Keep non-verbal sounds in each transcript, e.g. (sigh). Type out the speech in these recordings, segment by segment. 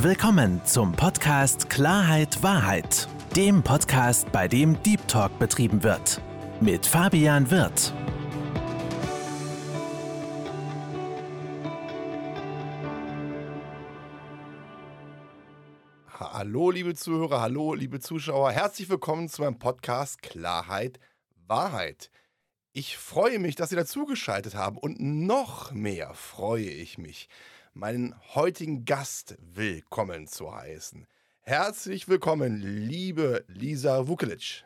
Willkommen zum Podcast Klarheit Wahrheit, dem Podcast, bei dem Deep Talk betrieben wird. Mit Fabian Wirth. Hallo, liebe Zuhörer, hallo, liebe Zuschauer. Herzlich willkommen zu meinem Podcast Klarheit Wahrheit. Ich freue mich, dass Sie dazugeschaltet haben und noch mehr freue ich mich, meinen heutigen Gast willkommen zu heißen. Herzlich willkommen, liebe Lisa Vukelic.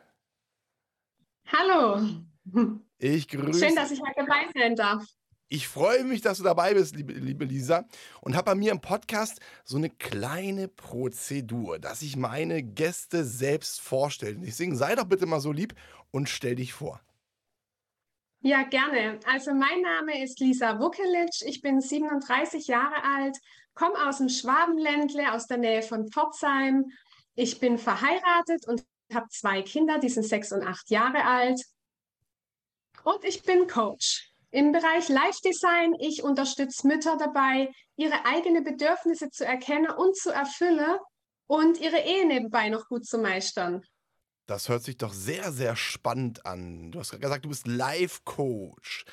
Hallo. Ich grüße. Schön, dass ich heute dabei sein darf. Ich freue mich, dass du dabei bist, liebe, liebe Lisa, und habe bei mir im Podcast so eine kleine Prozedur, dass ich meine Gäste selbst vorstelle. Deswegen sei doch bitte mal so lieb und stell dich vor. Ja, gerne. Also mein Name ist Lisa Vukelic. Ich bin 37 Jahre alt, komme aus dem Schwabenländle, aus der Nähe von Pforzheim. Ich bin verheiratet und habe zwei Kinder, die sind sechs und acht Jahre alt. Und ich bin Coach. Im Bereich Life Design, ich unterstütze Mütter dabei, ihre eigenen Bedürfnisse zu erkennen und zu erfüllen und ihre Ehe nebenbei noch gut zu meistern. Das hört sich doch sehr, sehr spannend an. Du hast gesagt, du bist Life-Coach.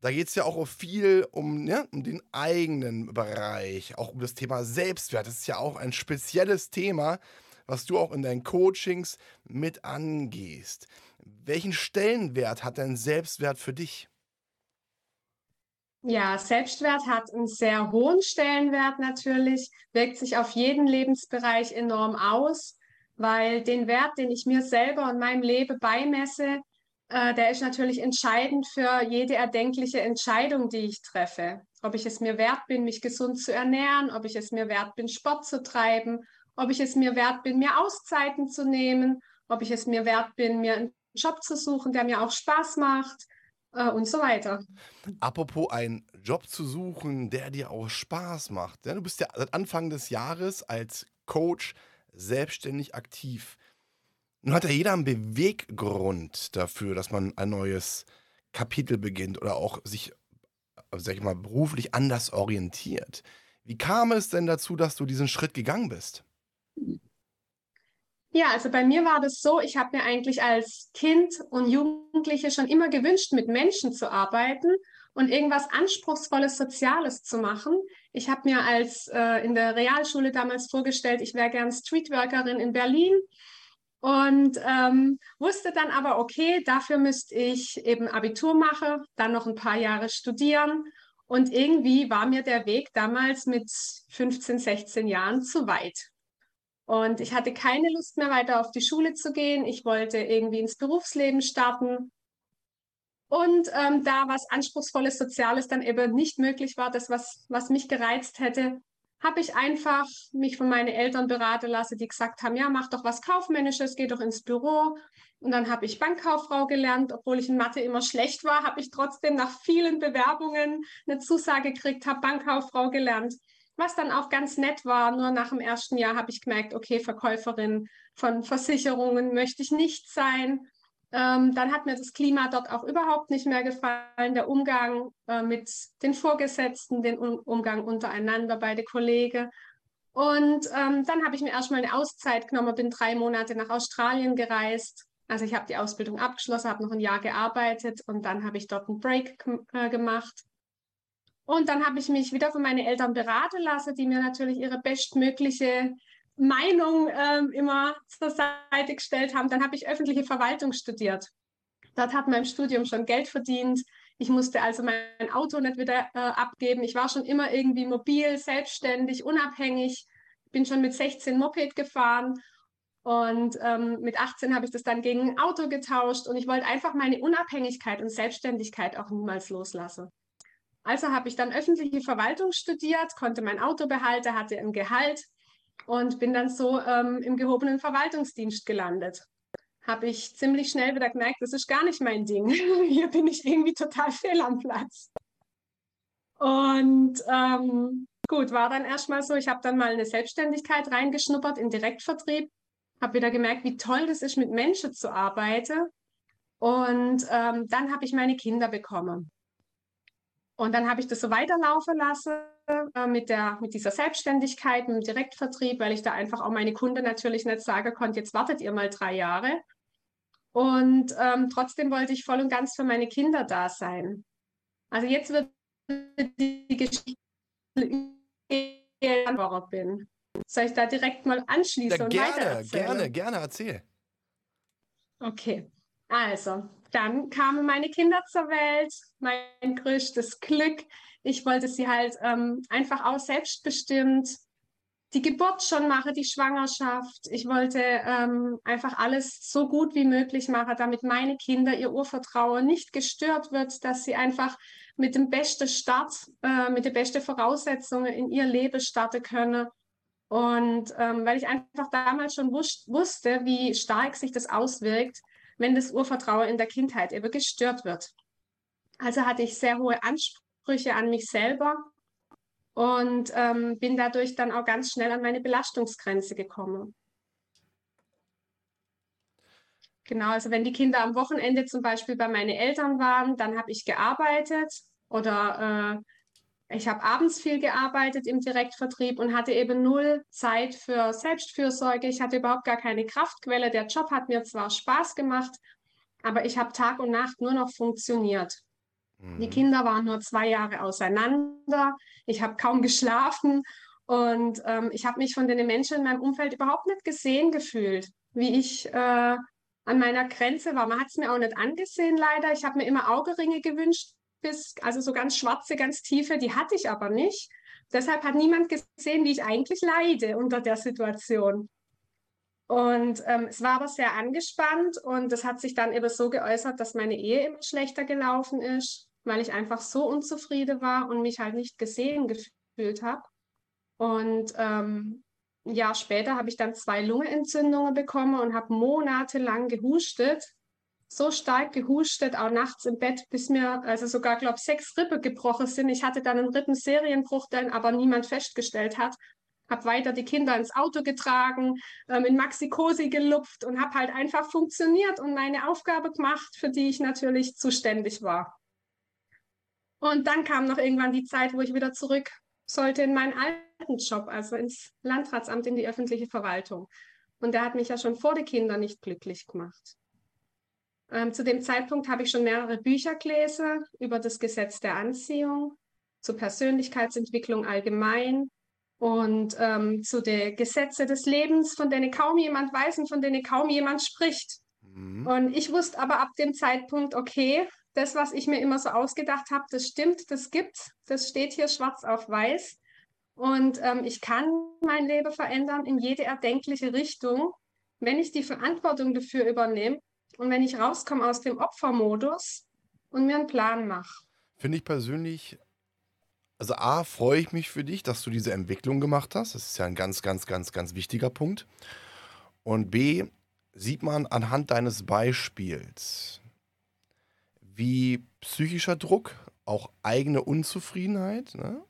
Da geht es ja auch viel um, ja, um den eigenen Bereich, auch um das Thema Selbstwert. Das ist ja auch ein spezielles Thema, was du auch in deinen Coachings mit angehst. Welchen Stellenwert hat dein Selbstwert für dich? Ja, Selbstwert hat einen sehr hohen Stellenwert natürlich, wirkt sich auf jeden Lebensbereich enorm aus weil den Wert, den ich mir selber und meinem Leben beimesse, äh, der ist natürlich entscheidend für jede erdenkliche Entscheidung, die ich treffe. Ob ich es mir wert bin, mich gesund zu ernähren, ob ich es mir wert bin, Sport zu treiben, ob ich es mir wert bin, mir Auszeiten zu nehmen, ob ich es mir wert bin, mir einen Job zu suchen, der mir auch Spaß macht äh, und so weiter. Apropos einen Job zu suchen, der dir auch Spaß macht. Ja, du bist ja seit Anfang des Jahres als Coach selbstständig aktiv. Nun hat ja jeder einen Beweggrund dafür, dass man ein neues Kapitel beginnt oder auch sich, sag ich mal, beruflich anders orientiert. Wie kam es denn dazu, dass du diesen Schritt gegangen bist? Ja, also bei mir war das so, ich habe mir eigentlich als Kind und Jugendliche schon immer gewünscht, mit Menschen zu arbeiten und irgendwas Anspruchsvolles, Soziales zu machen. Ich habe mir als äh, in der Realschule damals vorgestellt, ich wäre gern Streetworkerin in Berlin und ähm, wusste dann aber, okay, dafür müsste ich eben Abitur machen, dann noch ein paar Jahre studieren. Und irgendwie war mir der Weg damals mit 15, 16 Jahren zu weit. Und ich hatte keine Lust mehr weiter auf die Schule zu gehen. Ich wollte irgendwie ins Berufsleben starten und ähm, da was Anspruchsvolles, Soziales dann eben nicht möglich war, das, was, was mich gereizt hätte, habe ich einfach mich von meinen Eltern beraten lassen, die gesagt haben, ja, mach doch was Kaufmännisches, geh doch ins Büro. Und dann habe ich Bankkauffrau gelernt. Obwohl ich in Mathe immer schlecht war, habe ich trotzdem nach vielen Bewerbungen eine Zusage gekriegt, habe Bankkauffrau gelernt. Was dann auch ganz nett war, nur nach dem ersten Jahr habe ich gemerkt, okay, Verkäuferin von Versicherungen möchte ich nicht sein. Ähm, dann hat mir das Klima dort auch überhaupt nicht mehr gefallen, der Umgang äh, mit den Vorgesetzten, den um Umgang untereinander bei den Kollegen. Und ähm, dann habe ich mir erstmal eine Auszeit genommen, bin drei Monate nach Australien gereist. Also ich habe die Ausbildung abgeschlossen, habe noch ein Jahr gearbeitet und dann habe ich dort einen Break äh, gemacht. Und dann habe ich mich wieder von meinen Eltern beraten lassen, die mir natürlich ihre bestmögliche Meinung ähm, immer zur Seite gestellt haben. Dann habe ich öffentliche Verwaltung studiert. Dort hat mein Studium schon Geld verdient. Ich musste also mein Auto nicht wieder äh, abgeben. Ich war schon immer irgendwie mobil, selbstständig, unabhängig. Bin schon mit 16 Moped gefahren und ähm, mit 18 habe ich das dann gegen ein Auto getauscht und ich wollte einfach meine Unabhängigkeit und Selbstständigkeit auch niemals loslassen. Also habe ich dann öffentliche Verwaltung studiert, konnte mein Auto behalten, hatte ein Gehalt und bin dann so ähm, im gehobenen Verwaltungsdienst gelandet. Habe ich ziemlich schnell wieder gemerkt, das ist gar nicht mein Ding. (laughs) Hier bin ich irgendwie total fehl am Platz. Und ähm, gut, war dann erstmal so, ich habe dann mal eine Selbstständigkeit reingeschnuppert in Direktvertrieb, habe wieder gemerkt, wie toll das ist, mit Menschen zu arbeiten. Und ähm, dann habe ich meine Kinder bekommen. Und dann habe ich das so weiterlaufen lassen äh, mit, der, mit dieser Selbstständigkeit, mit dem Direktvertrieb, weil ich da einfach auch meine Kunden natürlich nicht sagen konnte, jetzt wartet ihr mal drei Jahre. Und ähm, trotzdem wollte ich voll und ganz für meine Kinder da sein. Also jetzt wird die Geschichte (laughs) bin. Soll ich da direkt mal anschließen ja, und gerne? Gerne, gerne, erzähl. Okay, also, dann kamen meine Kinder zur Welt, mein größtes Glück. Ich wollte sie halt ähm, einfach auch selbstbestimmt die Geburt schon machen, die Schwangerschaft. Ich wollte ähm, einfach alles so gut wie möglich machen, damit meine Kinder ihr Urvertrauen nicht gestört wird, dass sie einfach mit dem besten Start, äh, mit den besten Voraussetzungen in ihr Leben starten können. Und ähm, weil ich einfach damals schon wus wusste, wie stark sich das auswirkt, wenn das Urvertrauen in der Kindheit eben gestört wird. Also hatte ich sehr hohe Ansprüche an mich selber und ähm, bin dadurch dann auch ganz schnell an meine Belastungsgrenze gekommen. Genau, also wenn die Kinder am Wochenende zum Beispiel bei meinen Eltern waren, dann habe ich gearbeitet oder äh, ich habe abends viel gearbeitet im Direktvertrieb und hatte eben null Zeit für Selbstfürsorge. Ich hatte überhaupt gar keine Kraftquelle. Der Job hat mir zwar Spaß gemacht, aber ich habe Tag und Nacht nur noch funktioniert. Die mhm. Kinder waren nur zwei Jahre auseinander. Ich habe kaum geschlafen und ähm, ich habe mich von den Menschen in meinem Umfeld überhaupt nicht gesehen gefühlt, wie ich äh, an meiner Grenze war. Man hat es mir auch nicht angesehen, leider. Ich habe mir immer Augeringe gewünscht, bis, also so ganz schwarze, ganz tiefe, die hatte ich aber nicht. Deshalb hat niemand gesehen, wie ich eigentlich leide unter der Situation. Und ähm, es war aber sehr angespannt und das hat sich dann eben so geäußert, dass meine Ehe immer schlechter gelaufen ist weil ich einfach so unzufrieden war und mich halt nicht gesehen gefühlt habe. Und ähm, ein Jahr später habe ich dann zwei Lungenentzündungen bekommen und habe monatelang gehustet. So stark gehustet, auch nachts im Bett, bis mir also sogar, glaube ich, sechs Rippe gebrochen sind. Ich hatte dann einen Rippenserienbruch, den aber niemand festgestellt hat. Habe weiter die Kinder ins Auto getragen, ähm, in Maxikosi gelupft und habe halt einfach funktioniert und meine Aufgabe gemacht, für die ich natürlich zuständig war. Und dann kam noch irgendwann die Zeit, wo ich wieder zurück sollte in meinen alten Job, also ins Landratsamt, in die öffentliche Verwaltung. Und der hat mich ja schon vor den Kindern nicht glücklich gemacht. Ähm, zu dem Zeitpunkt habe ich schon mehrere Bücher gelesen über das Gesetz der Anziehung, zur Persönlichkeitsentwicklung allgemein und ähm, zu den Gesetzen des Lebens, von denen kaum jemand weiß und von denen kaum jemand spricht. Mhm. Und ich wusste aber ab dem Zeitpunkt, okay, das, was ich mir immer so ausgedacht habe, das stimmt, das gibt's, das steht hier schwarz auf weiß. Und ähm, ich kann mein Leben verändern in jede erdenkliche Richtung, wenn ich die Verantwortung dafür übernehme und wenn ich rauskomme aus dem Opfermodus und mir einen Plan mache. Finde ich persönlich, also A, freue ich mich für dich, dass du diese Entwicklung gemacht hast. Das ist ja ein ganz, ganz, ganz, ganz wichtiger Punkt. Und B, sieht man anhand deines Beispiels, wie psychischer Druck, auch eigene Unzufriedenheit, ne,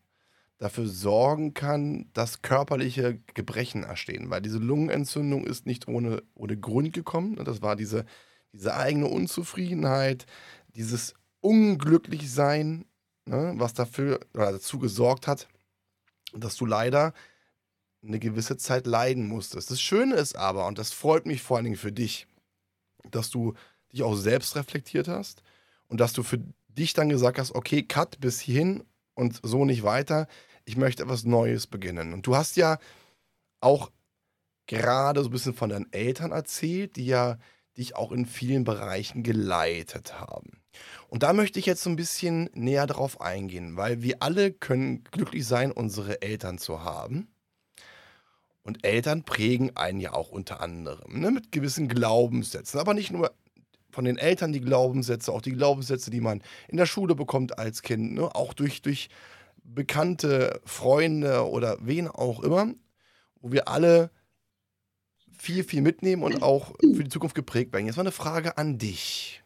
dafür sorgen kann, dass körperliche Gebrechen entstehen. Weil diese Lungenentzündung ist nicht ohne, ohne Grund gekommen. Ne? Das war diese, diese eigene Unzufriedenheit, dieses Unglücklichsein, ne, was dafür oder dazu gesorgt hat, dass du leider eine gewisse Zeit leiden musstest. Das Schöne ist aber, und das freut mich vor allen Dingen für dich, dass du dich auch selbst reflektiert hast, und dass du für dich dann gesagt hast, okay, cut bis hierhin und so nicht weiter. Ich möchte etwas Neues beginnen. Und du hast ja auch gerade so ein bisschen von deinen Eltern erzählt, die ja dich auch in vielen Bereichen geleitet haben. Und da möchte ich jetzt so ein bisschen näher drauf eingehen, weil wir alle können glücklich sein, unsere Eltern zu haben. Und Eltern prägen einen ja auch unter anderem ne, mit gewissen Glaubenssätzen, aber nicht nur von den Eltern die Glaubenssätze, auch die Glaubenssätze, die man in der Schule bekommt als Kind, ne? auch durch, durch bekannte Freunde oder wen auch immer, wo wir alle viel, viel mitnehmen und auch für die Zukunft geprägt werden. Jetzt mal eine Frage an dich.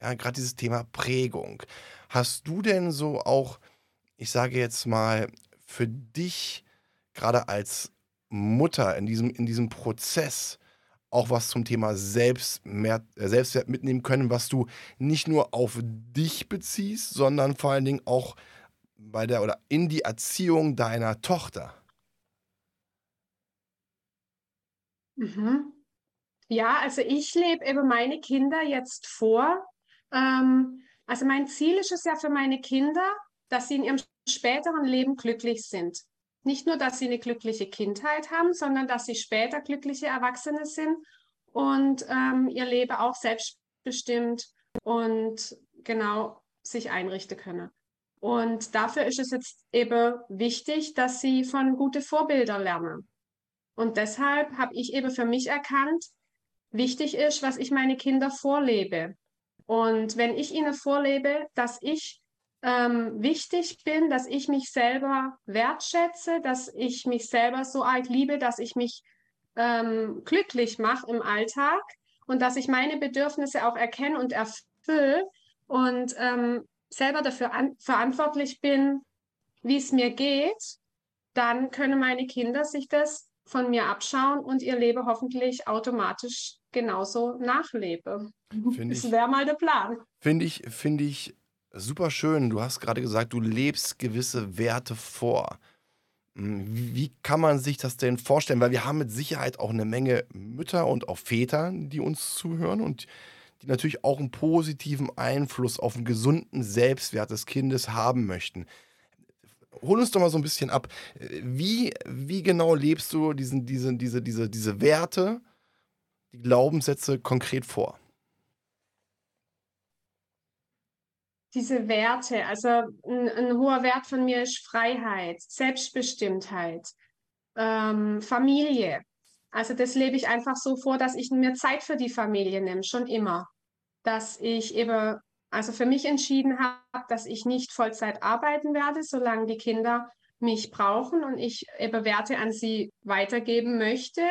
Ja, gerade dieses Thema Prägung. Hast du denn so auch, ich sage jetzt mal, für dich gerade als Mutter in diesem, in diesem Prozess auch was zum Thema Selbstwert, äh, Selbstwert mitnehmen können, was du nicht nur auf dich beziehst, sondern vor allen Dingen auch bei der oder in die Erziehung deiner Tochter? Mhm. Ja, also ich lebe eben meine Kinder jetzt vor. Ähm, also mein Ziel ist es ja für meine Kinder, dass sie in ihrem späteren Leben glücklich sind. Nicht nur, dass sie eine glückliche Kindheit haben, sondern dass sie später glückliche Erwachsene sind und ähm, ihr Leben auch selbstbestimmt und genau sich einrichten können. Und dafür ist es jetzt eben wichtig, dass sie von guten Vorbildern lernen. Und deshalb habe ich eben für mich erkannt, wichtig ist, was ich meine Kinder vorlebe. Und wenn ich ihnen vorlebe, dass ich ähm, wichtig bin, dass ich mich selber wertschätze, dass ich mich selber so arg liebe, dass ich mich ähm, glücklich mache im Alltag und dass ich meine Bedürfnisse auch erkenne und erfülle und ähm, selber dafür an, verantwortlich bin, wie es mir geht, dann können meine Kinder sich das von mir abschauen und ihr Leben hoffentlich automatisch genauso nachlebe. das wäre mal der Plan. Finde ich, finde ich super schön. Du hast gerade gesagt, du lebst gewisse Werte vor. Hm, wie kann man sich das denn vorstellen? Weil wir haben mit Sicherheit auch eine Menge Mütter und auch Väter, die uns zuhören und die natürlich auch einen positiven Einfluss auf einen gesunden Selbstwert des Kindes haben möchten hol uns doch mal so ein bisschen ab. Wie, wie genau lebst du diesen, diese, diese, diese, diese Werte, die Glaubenssätze konkret vor? Diese Werte, also ein, ein hoher Wert von mir ist Freiheit, Selbstbestimmtheit, ähm, Familie. Also das lebe ich einfach so vor, dass ich mir Zeit für die Familie nehme, schon immer. Dass ich eben also für mich entschieden habe, dass ich nicht Vollzeit arbeiten werde, solange die Kinder mich brauchen und ich eben Werte an sie weitergeben möchte,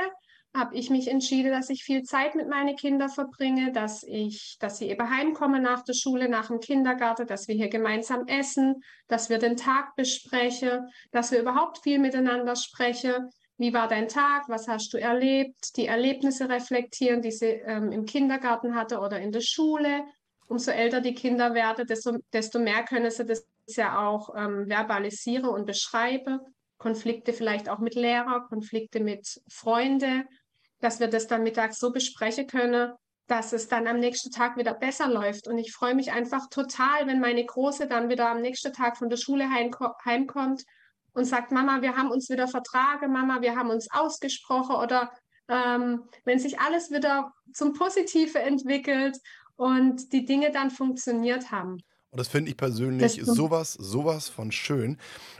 habe ich mich entschieden, dass ich viel Zeit mit meinen Kindern verbringe, dass ich, dass sie eben heimkommen nach der Schule, nach dem Kindergarten, dass wir hier gemeinsam essen, dass wir den Tag besprechen, dass wir überhaupt viel miteinander sprechen. Wie war dein Tag? Was hast du erlebt? Die Erlebnisse reflektieren, die sie ähm, im Kindergarten hatte oder in der Schule umso älter die Kinder werden, desto, desto mehr können sie das ja auch ähm, verbalisieren und beschreiben. Konflikte vielleicht auch mit Lehrer, Konflikte mit Freunden, dass wir das dann mittags so besprechen können, dass es dann am nächsten Tag wieder besser läuft. Und ich freue mich einfach total, wenn meine Große dann wieder am nächsten Tag von der Schule heimko heimkommt und sagt, Mama, wir haben uns wieder vertragen, Mama, wir haben uns ausgesprochen oder ähm, wenn sich alles wieder zum Positive entwickelt und die Dinge dann funktioniert haben. Und das finde ich persönlich sowas, sowas von schön.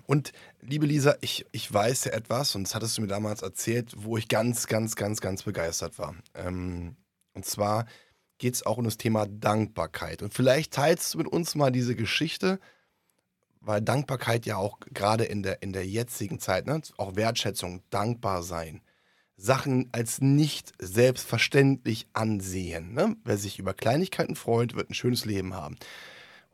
Und liebe Lisa, ich, ich weiß ja etwas, und das hattest du mir damals erzählt, wo ich ganz, ganz, ganz, ganz begeistert war. Ähm, und zwar geht es auch um das Thema Dankbarkeit. Und vielleicht teilst du mit uns mal diese Geschichte, weil Dankbarkeit ja auch gerade in der, in der jetzigen Zeit, ne, auch Wertschätzung, dankbar sein, Sachen als nicht selbstverständlich ansehen. Ne? Wer sich über Kleinigkeiten freut, wird ein schönes Leben haben.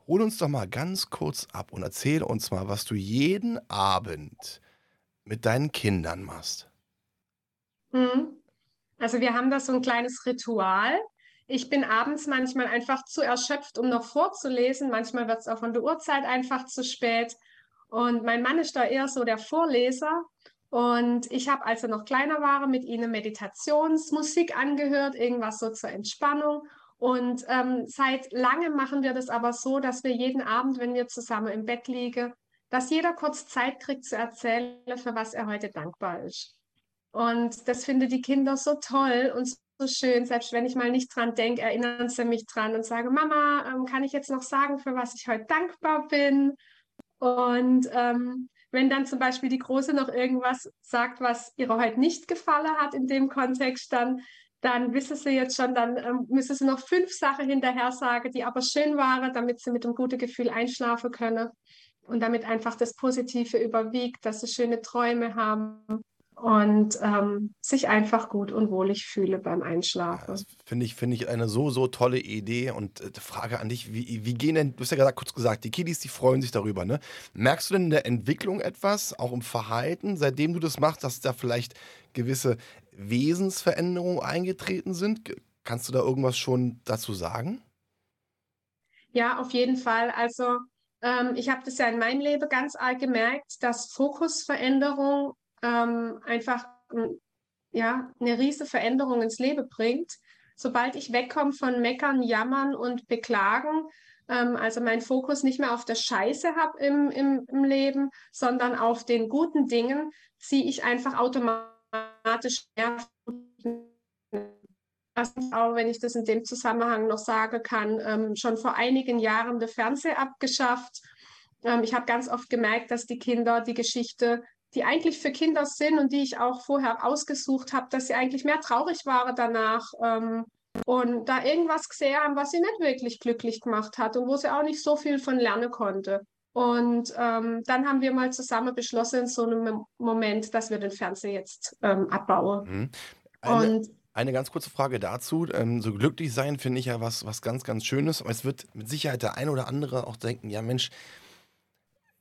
Hol uns doch mal ganz kurz ab und erzähle uns mal, was du jeden Abend mit deinen Kindern machst. Hm. Also wir haben da so ein kleines Ritual. Ich bin abends manchmal einfach zu erschöpft, um noch vorzulesen. Manchmal wird es auch von der Uhrzeit einfach zu spät. Und mein Mann ist da eher so der Vorleser. Und ich habe, als er noch kleiner war, mit ihnen Meditationsmusik angehört, irgendwas so zur Entspannung. Und ähm, seit langem machen wir das aber so, dass wir jeden Abend, wenn wir zusammen im Bett liegen, dass jeder kurz Zeit kriegt zu erzählen, für was er heute dankbar ist. Und das finden die Kinder so toll und so schön. Selbst wenn ich mal nicht dran denke, erinnern sie mich dran und sagen, Mama, ähm, kann ich jetzt noch sagen, für was ich heute dankbar bin? Und ähm, wenn dann zum Beispiel die Große noch irgendwas sagt, was ihr heute nicht gefallen hat in dem Kontext, dann, dann wissen sie jetzt schon, dann ähm, müssen sie noch fünf Sachen hinterher sagen, die aber schön waren, damit sie mit einem guten Gefühl einschlafen können und damit einfach das Positive überwiegt, dass sie schöne Träume haben und ähm, sich einfach gut und wohlig fühle beim Einschlafen. Ja, Finde ich, find ich eine so, so tolle Idee und äh, Frage an dich, wie, wie gehen denn, du hast ja gerade kurz gesagt, die Kiddies, die freuen sich darüber, ne? Merkst du denn in der Entwicklung etwas, auch im Verhalten, seitdem du das machst, dass da vielleicht gewisse Wesensveränderungen eingetreten sind? Kannst du da irgendwas schon dazu sagen? Ja, auf jeden Fall. Also ähm, ich habe das ja in meinem Leben ganz arg gemerkt, dass Fokusveränderung ähm, einfach ja, eine riesige Veränderung ins Leben bringt. Sobald ich wegkomme von Meckern, Jammern und Beklagen, ähm, also meinen Fokus nicht mehr auf der Scheiße habe im, im, im Leben, sondern auf den guten Dingen, ziehe ich einfach automatisch mehr was auch, wenn ich das in dem Zusammenhang noch sagen kann, ähm, schon vor einigen Jahren der Fernseher abgeschafft. Ähm, ich habe ganz oft gemerkt, dass die Kinder die Geschichte, die eigentlich für Kinder sind und die ich auch vorher ausgesucht habe, dass sie eigentlich mehr traurig waren danach ähm, und da irgendwas gesehen haben, was sie nicht wirklich glücklich gemacht hat und wo sie auch nicht so viel von lernen konnte. Und ähm, dann haben wir mal zusammen beschlossen in so einem Moment, dass wir den Fernseher jetzt ähm, abbauen. Mhm. Eine, und eine ganz kurze Frage dazu. Ähm, so glücklich sein finde ich ja was, was ganz, ganz Schönes. Aber es wird mit Sicherheit der eine oder andere auch denken, ja Mensch,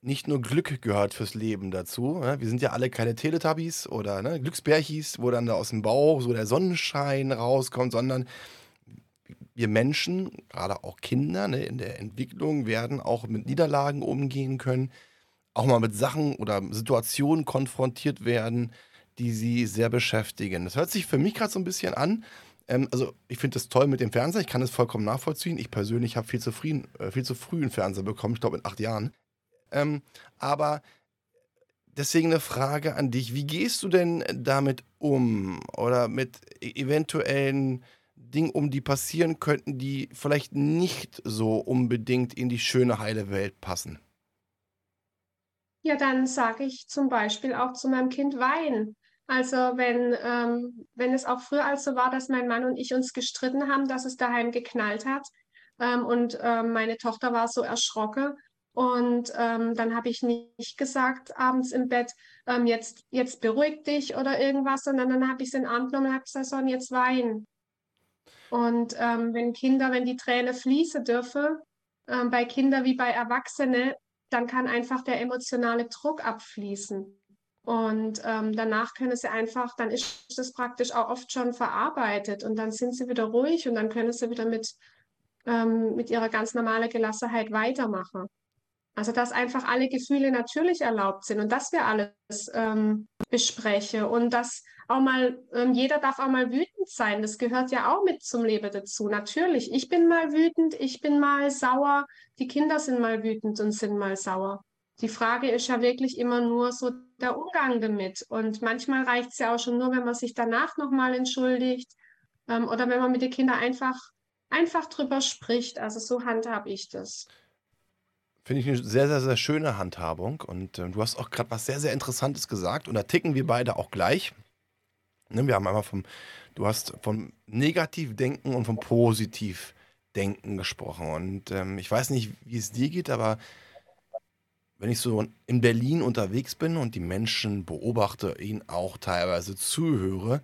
nicht nur Glück gehört fürs Leben dazu. Ne? Wir sind ja alle keine Teletubbies oder ne, Glücksbärchis, wo dann da aus dem Bauch so der Sonnenschein rauskommt, sondern wir Menschen, gerade auch Kinder ne, in der Entwicklung, werden auch mit Niederlagen umgehen können, auch mal mit Sachen oder Situationen konfrontiert werden, die sie sehr beschäftigen. Das hört sich für mich gerade so ein bisschen an. Ähm, also ich finde das toll mit dem Fernseher, ich kann es vollkommen nachvollziehen. Ich persönlich habe viel, zu früh, äh, viel zu früh einen Fernseher bekommen, ich glaube in acht Jahren. Ähm, aber deswegen eine Frage an dich. Wie gehst du denn damit um? Oder mit e-, eventuellen Dingen um, die passieren könnten, die vielleicht nicht so unbedingt in die schöne, heile Welt passen? Ja, dann sage ich zum Beispiel auch zu meinem Kind weinen. Also wenn, ähm, wenn es auch früher also war, dass mein Mann und ich uns gestritten haben, dass es daheim geknallt hat ähm, und ähm, meine Tochter war so erschrocken und ähm, dann habe ich nicht gesagt abends im Bett, ähm, jetzt, jetzt beruhig dich oder irgendwas, sondern dann habe ich es in den Arm genommen und habe gesagt, so, jetzt weinen. Und ähm, wenn Kinder, wenn die Tränen fließen dürfen, bei Kindern wie bei Erwachsenen, dann kann einfach der emotionale Druck abfließen. Und ähm, danach können sie einfach, dann ist das praktisch auch oft schon verarbeitet und dann sind sie wieder ruhig und dann können sie wieder mit, ähm, mit ihrer ganz normalen Gelassenheit weitermachen. Also dass einfach alle Gefühle natürlich erlaubt sind und dass wir alles ähm, besprechen und dass auch mal, ähm, jeder darf auch mal wütend sein. Das gehört ja auch mit zum Leben dazu. Natürlich, ich bin mal wütend, ich bin mal sauer, die Kinder sind mal wütend und sind mal sauer. Die Frage ist ja wirklich immer nur so der Umgang damit. Und manchmal reicht es ja auch schon nur, wenn man sich danach nochmal entschuldigt ähm, oder wenn man mit den Kindern einfach, einfach drüber spricht. Also so handhabe ich das. Finde ich eine sehr, sehr, sehr schöne Handhabung. Und äh, du hast auch gerade was sehr, sehr Interessantes gesagt. Und da ticken wir beide auch gleich. Ne, wir haben einmal vom, du hast vom Negativdenken und vom Positivdenken gesprochen. Und ähm, ich weiß nicht, wie es dir geht, aber wenn ich so in Berlin unterwegs bin und die Menschen beobachte, ihnen auch teilweise zuhöre,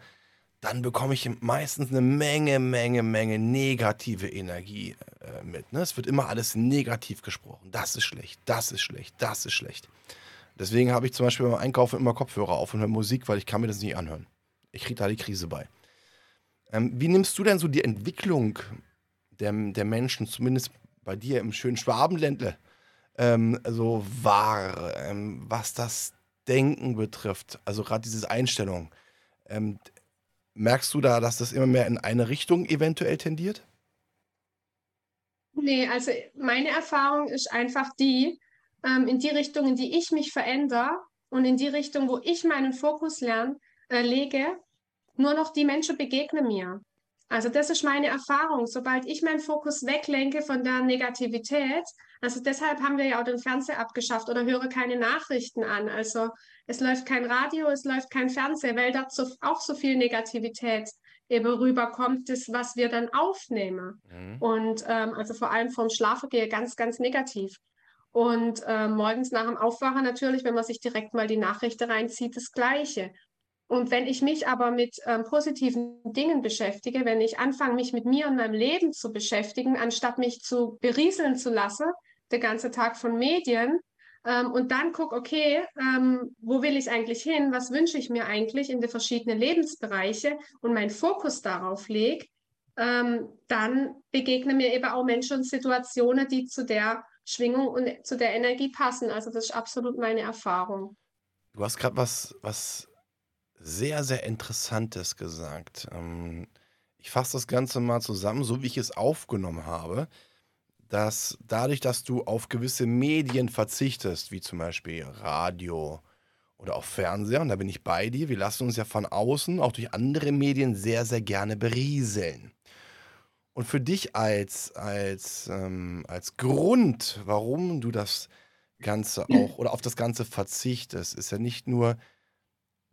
dann bekomme ich meistens eine Menge, Menge, Menge negative Energie äh, mit. Ne? Es wird immer alles negativ gesprochen. Das ist schlecht, das ist schlecht, das ist schlecht. Deswegen habe ich zum Beispiel beim Einkaufen immer Kopfhörer auf und höre Musik, weil ich kann mir das nicht anhören. Ich kriege da die Krise bei. Ähm, wie nimmst du denn so die Entwicklung der, der Menschen, zumindest bei dir im schönen Schwabenländle, ähm, so wahr, ähm, was das Denken betrifft? Also gerade diese Einstellung. Ähm, merkst du da, dass das immer mehr in eine Richtung eventuell tendiert? Nee, also meine Erfahrung ist einfach die, ähm, in die Richtung, in die ich mich verändere und in die Richtung, wo ich meinen Fokus lerne, äh, lege, nur noch die Menschen begegnen mir. Also das ist meine Erfahrung. Sobald ich meinen Fokus weglenke von der Negativität, also deshalb haben wir ja auch den Fernseher abgeschafft oder höre keine Nachrichten an. Also es läuft kein Radio, es läuft kein Fernseher, weil dazu auch so viel Negativität eben rüberkommt, das, was wir dann aufnehmen. Mhm. Und ähm, also vor allem vom Schlafengehen ganz, ganz negativ. Und äh, morgens nach dem Aufwachen natürlich, wenn man sich direkt mal die Nachrichten reinzieht, das Gleiche. Und wenn ich mich aber mit ähm, positiven Dingen beschäftige, wenn ich anfange, mich mit mir und meinem Leben zu beschäftigen, anstatt mich zu berieseln zu lassen, der ganze Tag von Medien, ähm, und dann gucke, okay, ähm, wo will ich eigentlich hin? Was wünsche ich mir eigentlich in den verschiedenen Lebensbereiche und meinen Fokus darauf lege, ähm, dann begegnen mir eben auch Menschen und Situationen, die zu der Schwingung und zu der Energie passen. Also das ist absolut meine Erfahrung. Du hast gerade was, was sehr, sehr Interessantes gesagt. Ähm, ich fasse das Ganze mal zusammen, so wie ich es aufgenommen habe, dass dadurch, dass du auf gewisse Medien verzichtest, wie zum Beispiel Radio oder auch Fernseher, und da bin ich bei dir, wir lassen uns ja von außen, auch durch andere Medien, sehr, sehr gerne berieseln. Und für dich als, als, ähm, als Grund, warum du das Ganze auch oder auf das Ganze verzichtest, ist ja nicht nur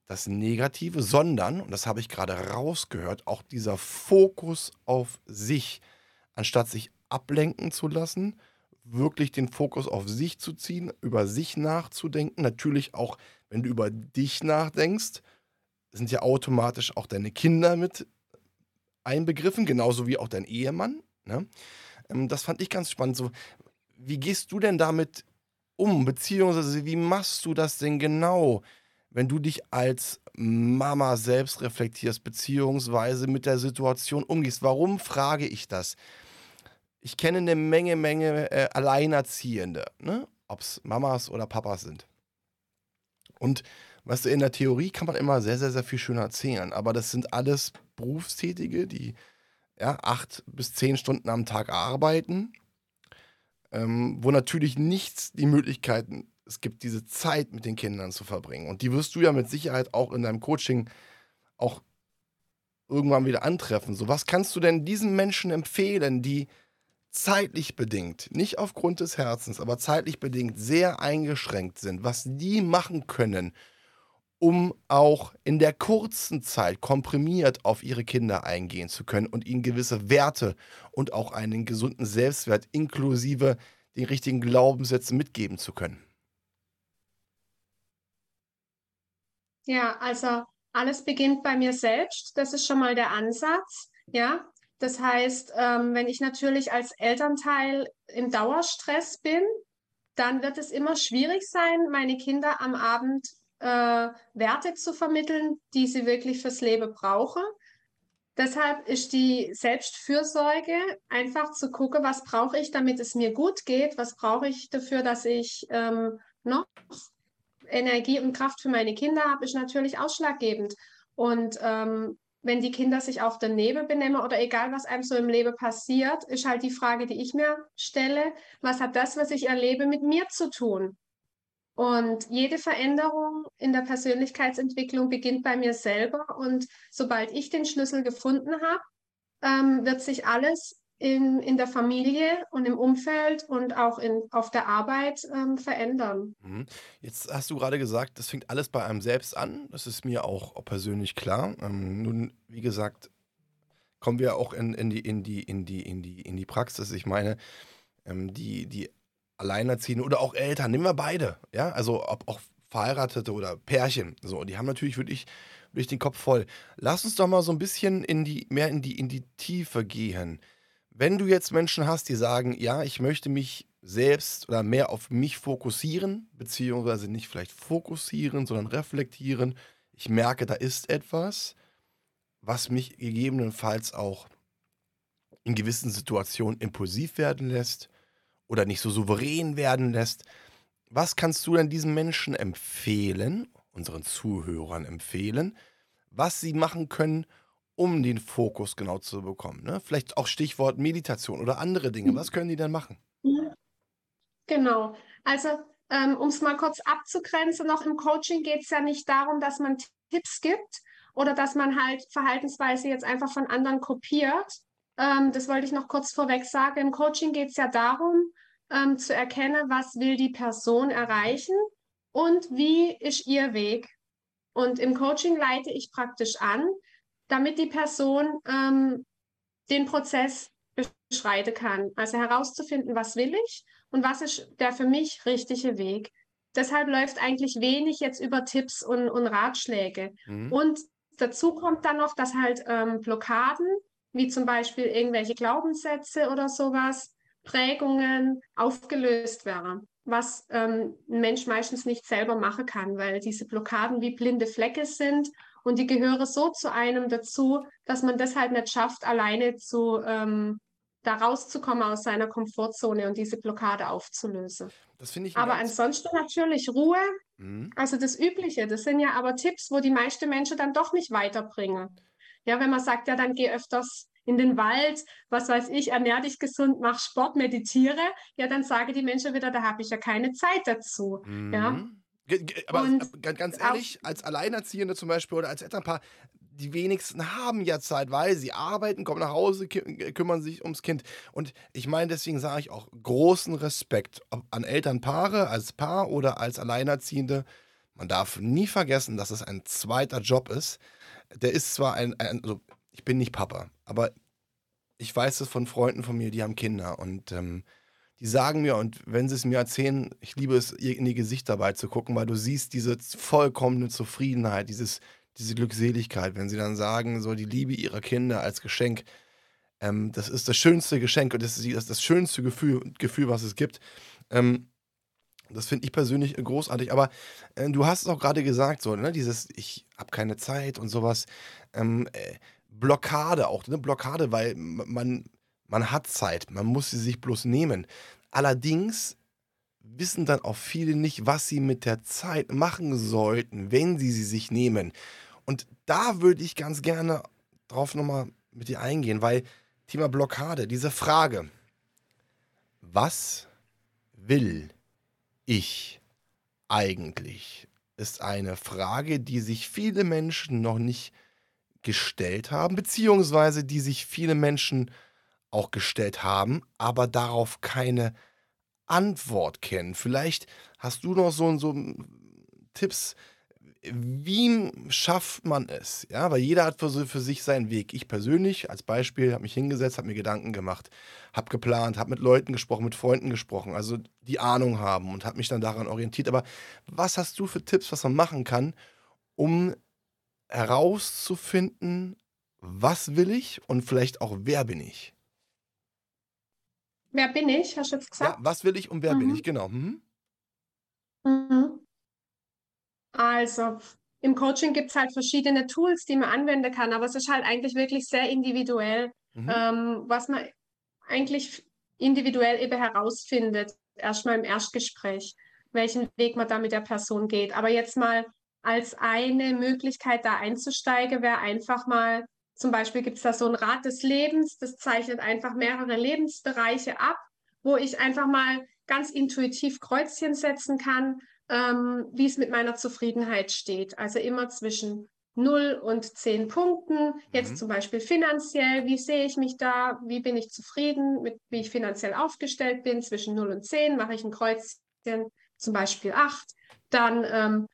das Negative, sondern, und das habe ich gerade rausgehört, auch dieser Fokus auf sich, anstatt sich ablenken zu lassen, wirklich den Fokus auf sich zu ziehen, über sich nachzudenken. Natürlich auch, wenn du über dich nachdenkst, sind ja automatisch auch deine Kinder mit einbegriffen, genauso wie auch dein Ehemann. Ne? Ähm, das fand ich ganz spannend. So, wie gehst du denn damit um? Beziehungsweise, wie machst du das denn genau, wenn du dich als Mama selbst reflektierst, beziehungsweise mit der Situation umgehst? Warum frage ich das? Ich kenne eine Menge, Menge äh, Alleinerziehende, ne? ob es Mamas oder Papas sind. Und weißt du, in der Theorie kann man immer sehr, sehr, sehr viel schön erzählen, aber das sind alles Berufstätige, die ja, acht bis zehn Stunden am Tag arbeiten, ähm, wo natürlich nichts die Möglichkeiten es gibt, diese Zeit mit den Kindern zu verbringen. Und die wirst du ja mit Sicherheit auch in deinem Coaching auch irgendwann wieder antreffen. So, was kannst du denn diesen Menschen empfehlen, die zeitlich bedingt, nicht aufgrund des Herzens, aber zeitlich bedingt sehr eingeschränkt sind, was die machen können, um auch in der kurzen Zeit komprimiert auf ihre Kinder eingehen zu können und ihnen gewisse Werte und auch einen gesunden Selbstwert inklusive den richtigen Glaubenssätzen mitgeben zu können. Ja, also alles beginnt bei mir selbst. Das ist schon mal der Ansatz. Ja, das heißt, ähm, wenn ich natürlich als Elternteil im Dauerstress bin, dann wird es immer schwierig sein, meine Kinder am Abend äh, Werte zu vermitteln, die sie wirklich fürs Leben brauchen. Deshalb ist die Selbstfürsorge einfach zu gucken, was brauche ich, damit es mir gut geht, was brauche ich dafür, dass ich ähm, noch Energie und Kraft für meine Kinder habe, ist natürlich ausschlaggebend. Und ähm, wenn die Kinder sich auch daneben benehmen oder egal, was einem so im Leben passiert, ist halt die Frage, die ich mir stelle, was hat das, was ich erlebe, mit mir zu tun? Und jede Veränderung in der Persönlichkeitsentwicklung beginnt bei mir selber. Und sobald ich den Schlüssel gefunden habe, ähm, wird sich alles in, in der Familie und im Umfeld und auch in, auf der Arbeit ähm, verändern. Mhm. Jetzt hast du gerade gesagt, das fängt alles bei einem selbst an. Das ist mir auch persönlich klar. Ähm, nun, wie gesagt, kommen wir auch in, in, die, in, die, in, die, in, die, in die Praxis. Ich meine, ähm, die, die Alleinerziehende oder auch Eltern, nehmen wir beide, ja, also ob auch Verheiratete oder Pärchen, so, die haben natürlich wirklich, wirklich den Kopf voll. Lass uns doch mal so ein bisschen in die, mehr in die, in die Tiefe gehen. Wenn du jetzt Menschen hast, die sagen, ja, ich möchte mich selbst oder mehr auf mich fokussieren, beziehungsweise nicht vielleicht fokussieren, sondern reflektieren, ich merke, da ist etwas, was mich gegebenenfalls auch in gewissen Situationen impulsiv werden lässt, oder nicht so souverän werden lässt. Was kannst du denn diesen Menschen empfehlen, unseren Zuhörern empfehlen, was sie machen können, um den Fokus genau zu bekommen? Ne? Vielleicht auch Stichwort Meditation oder andere Dinge. Was können die denn machen? Genau. Also, ähm, um es mal kurz abzugrenzen, noch im Coaching geht es ja nicht darum, dass man Tipps gibt oder dass man halt Verhaltensweise jetzt einfach von anderen kopiert. Ähm, das wollte ich noch kurz vorweg sagen. Im Coaching geht es ja darum, ähm, zu erkennen, was will die Person erreichen und wie ist ihr Weg. Und im Coaching leite ich praktisch an, damit die Person ähm, den Prozess beschreiten kann. Also herauszufinden, was will ich und was ist der für mich richtige Weg. Deshalb läuft eigentlich wenig jetzt über Tipps und, und Ratschläge. Mhm. Und dazu kommt dann noch, dass halt ähm, Blockaden, wie zum Beispiel irgendwelche Glaubenssätze oder sowas, Prägungen aufgelöst wäre, was ähm, ein Mensch meistens nicht selber machen kann, weil diese Blockaden wie blinde Flecke sind und die gehören so zu einem dazu, dass man das halt nicht schafft, alleine zu, ähm, da rauszukommen aus seiner Komfortzone und diese Blockade aufzulösen. Das finde ich. Aber ansonsten natürlich Ruhe, Mhm. also das Übliche. Das sind ja aber Tipps, wo die meisten Menschen dann doch nicht weiterbringen. Ja, wenn man sagt, ja, dann geh öfters in den Wald, was weiß ich, ernähr dich gesund, mach Sport, meditiere, ja, dann sage die Menschen wieder, da habe ich ja keine Zeit dazu. Ja. Mhm. Ge- Aber Und äh, ganz, ehrlich, als Alleinerziehende zum Beispiel oder als Elternpaar, die wenigsten haben ja Zeit, weil sie arbeiten, kommen nach Hause, kü- kümmern sich ums Kind. Und ich meine, deswegen sage ich auch großen Respekt an Elternpaare, als Paar oder als Alleinerziehende. Man darf nie vergessen, dass es ein zweiter Job ist. Der ist zwar ein, ein also ich bin nicht Papa, aber ich weiß es von Freunden von mir, die haben Kinder und ähm, die sagen mir, und wenn sie es mir erzählen, ich liebe es, ihr in die Gesichter dabei zu gucken, weil du siehst diese vollkommene Zufriedenheit, dieses, diese Glückseligkeit, wenn sie dann sagen, so die Liebe ihrer Kinder als Geschenk, ähm, das ist das schönste Geschenk und das ist das, das schönste Gefühl, Gefühl, was es gibt. Ähm, das finde ich persönlich großartig. Aber äh, du hast es auch gerade gesagt, so, ne, dieses, ich habe keine Zeit und sowas. Ähm, äh, Blockade auch, ne? Blockade, weil man, man hat Zeit, man muss sie sich bloß nehmen. Allerdings wissen dann auch viele nicht, was sie mit der Zeit machen sollten, wenn sie sie sich nehmen. Und da würde ich ganz gerne drauf nochmal mit dir eingehen, weil Thema Blockade, diese Frage, was will ich eigentlich, ist eine Frage, die sich viele Menschen noch nicht gestellt haben, beziehungsweise die sich viele Menschen auch gestellt haben, aber darauf keine Antwort kennen. Vielleicht hast du noch so, so Tipps, wie schafft man es? Ja, weil jeder hat für, für sich seinen Weg. Ich persönlich als Beispiel habe mich hingesetzt, habe mir Gedanken gemacht, habe geplant, habe mit Leuten gesprochen, mit Freunden gesprochen, also die Ahnung haben und habe mich dann daran orientiert. Aber was hast du für Tipps, was man machen kann, um herauszufinden, was will ich und vielleicht auch wer bin ich? Wer bin ich, hast du jetzt Ja, gesagt? was will ich und wer bin Mhm. ich? Genau. Mhm. Mhm. Also, im Coaching gibt es halt verschiedene Tools, die man anwenden kann, aber es ist halt eigentlich wirklich sehr individuell, Mhm. ähm, was man eigentlich individuell eben herausfindet, erstmal im Erstgespräch, welchen Weg man da mit der Person geht. Aber jetzt mal als eine Möglichkeit da einzusteigen, wäre einfach mal, zum Beispiel gibt es da so ein Rad des Lebens, das zeichnet einfach mehrere Lebensbereiche ab, wo ich einfach mal ganz intuitiv Kreuzchen setzen kann, ähm, wie es mit meiner Zufriedenheit steht. Also immer zwischen 0 und 10 Punkten. Jetzt Mhm. zum Beispiel finanziell, wie sehe ich mich da? Wie bin ich zufrieden mit, wie ich finanziell aufgestellt bin? Zwischen 0 und 10 mache ich ein Kreuzchen, zum Beispiel 8. Dann ähm,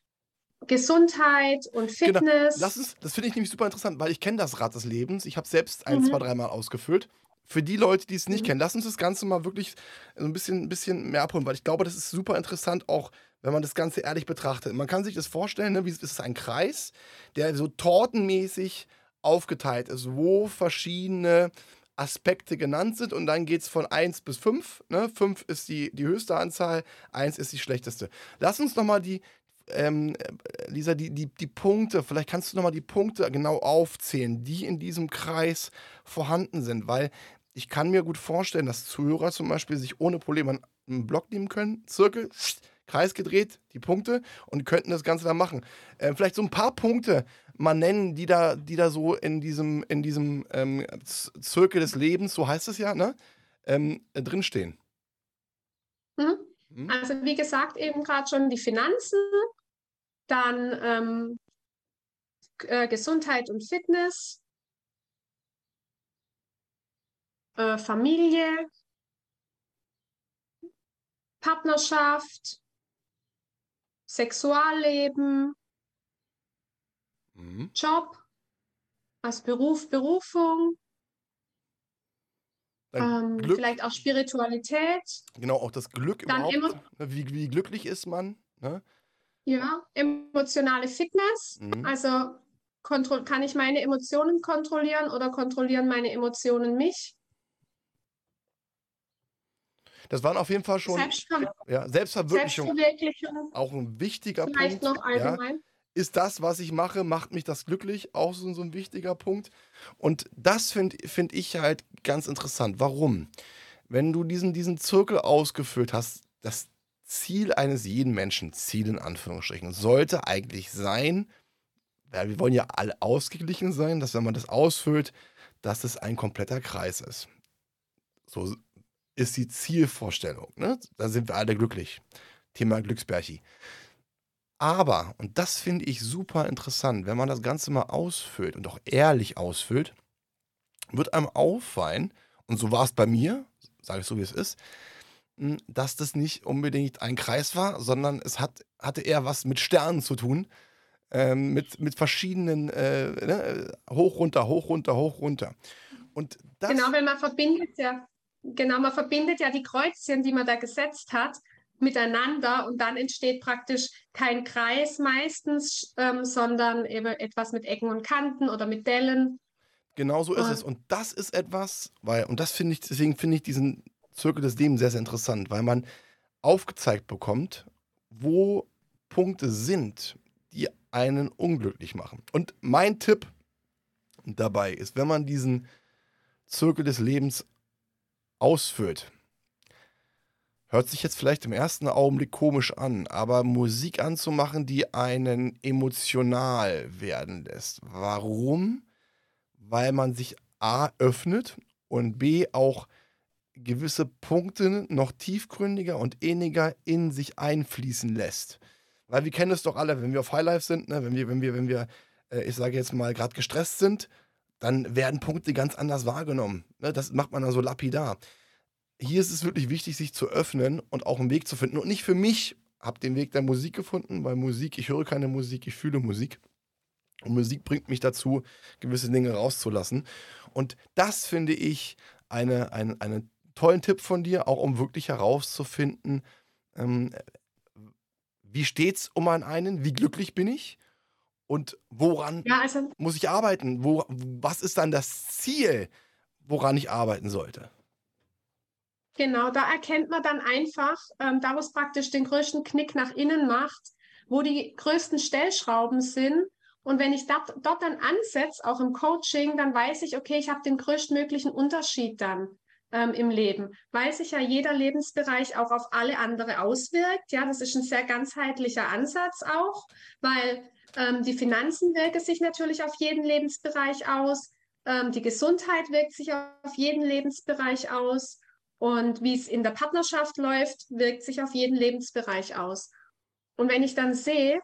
Gesundheit und Genau. Fitness. Das, ist, das finde ich nämlich super interessant, weil ich kenne das Rad des Lebens. Ich habe selbst ein, Mhm. zwei, dreimal ausgefüllt. Für die Leute, die es nicht Mhm. kennen, lass uns das Ganze mal wirklich so ein bisschen, ein bisschen mehr abholen, weil ich glaube, das ist super interessant, auch wenn man das Ganze ehrlich betrachtet. Man kann sich das vorstellen, ne, wie es ist ein Kreis, der so tortenmäßig aufgeteilt ist, wo verschiedene Aspekte genannt sind und dann geht es von 1 bis 5. Ne? 5 ist die, die höchste Anzahl, 1 ist die schlechteste. Lass uns nochmal die, ähm, äh, Lisa, die, die, die Punkte, vielleicht kannst du nochmal die Punkte genau aufzählen, die in diesem Kreis vorhanden sind, weil ich kann mir gut vorstellen, dass Zuhörer zum Beispiel sich ohne Probleme einen Block nehmen können, Zirkel, Kreis gedreht, die Punkte und könnten das Ganze dann machen. Äh, vielleicht so ein paar Punkte mal nennen, die da, die da so in diesem, in diesem ähm, Zirkel des Lebens, so heißt es ja, ne? Ähm, äh, drinstehen. Mhm. Hm? Also wie gesagt, eben gerade schon die Finanzen, dann ähm, äh, Gesundheit und Fitness, äh, Familie, Partnerschaft, Sexualleben, Mhm. Job, als Beruf, Berufung, ähm, Glück, vielleicht auch Spiritualität, genau, auch das Glück Dann überhaupt. ne? Wie, wie glücklich ist man? Ne? ja, emotionale Fitness. Mhm. Also kann ich meine Emotionen kontrollieren oder kontrollieren meine Emotionen mich? Das waren auf jeden Fall schon Selbstver ja, Selbstverwirklichung, Selbstverwirklichung auch ein wichtiger vielleicht Punkt. noch Ja, allgemein. Ist das, was ich mache, macht mich das glücklich? Auch so, so ein wichtiger Punkt. Und das finde find ich halt ganz interessant. Warum? Wenn du diesen, diesen Zirkel ausgefüllt hast, das Ziel eines jeden Menschen, Ziel in Anführungsstrichen, sollte eigentlich sein, weil wir wollen ja alle ausgeglichen sein, dass wenn man das ausfüllt, dass es ein kompletter Kreis ist. So ist die Zielvorstellung. Ne? Da sind wir alle glücklich. Thema Glücksbärchi. Aber, und das finde ich super interessant, wenn man das Ganze mal ausfüllt und auch ehrlich ausfüllt, wird einem auffallen, und so war es bei mir, sage ich so wie es ist, hm, dass das nicht unbedingt ein Kreis war, sondern es hat, hatte eher was mit Sternen zu tun, ähm, mit, mit verschiedenen äh, ne, hoch, runter, hoch, runter, hoch, runter. Und das, genau, weil man verbindet ja, genau, man verbindet ja die Kreuzchen, die man da gesetzt hat, miteinander und dann entsteht praktisch kein Kreis meistens, ähm, sondern eben etwas mit Ecken und Kanten oder mit Dellen. Genau so ist und, es. Und das ist etwas, weil, und das finde ich, deswegen finde ich diesen Zirkel des Lebens sehr, sehr interessant, weil man aufgezeigt bekommt, wo Punkte sind, die einen unglücklich machen. Und mein Tipp dabei ist, wenn man diesen Zirkel des Lebens ausführt, Hört sich jetzt vielleicht im ersten Augenblick komisch an, aber Musik anzumachen, die einen emotional werden lässt. Warum? Weil man sich A öffnet und B auch gewisse Punkte noch tiefgründiger und inniger in sich einfließen lässt. Weil wir kennen es doch alle, wenn wir auf Highlife sind, ne? wenn wir, wenn wir, wenn wir, äh, ich sage jetzt mal, gerade gestresst sind, dann werden Punkte ganz anders wahrgenommen. Ne? Das macht man dann so lapidar hier ist es wirklich wichtig, sich zu öffnen und auch einen Weg zu finden. Und nicht für mich, habe den Weg der Musik gefunden, weil Musik, ich höre keine Musik, ich fühle Musik. Und Musik bringt mich dazu, gewisse Dinge rauszulassen. Und das finde ich eine, eine, einen tollen Tipp von dir, auch um wirklich herauszufinden, ähm, wie es um einen, wie glücklich bin ich und woran ja, also, muss ich arbeiten? Wo, was ist dann das Ziel, woran ich arbeiten sollte? Genau, da erkennt man dann einfach, ähm, da wo es praktisch den größten Knick nach innen macht, wo die größten Stellschrauben sind. Und wenn ich dat, dort dann ansetze, auch im Coaching, dann weiß ich, okay, ich habe den größtmöglichen Unterschied dann ähm, im Leben, weil sich ja jeder Lebensbereich auch auf alle andere auswirkt. Ja, das ist ein sehr ganzheitlicher Ansatz auch, weil ähm, die Finanzen wirken sich natürlich auf jeden Lebensbereich aus, ähm, die Gesundheit wirkt sich auf jeden Lebensbereich aus. Und wie es in der Partnerschaft läuft, wirkt sich auf jeden Lebensbereich aus. Und wenn ich dann sehe,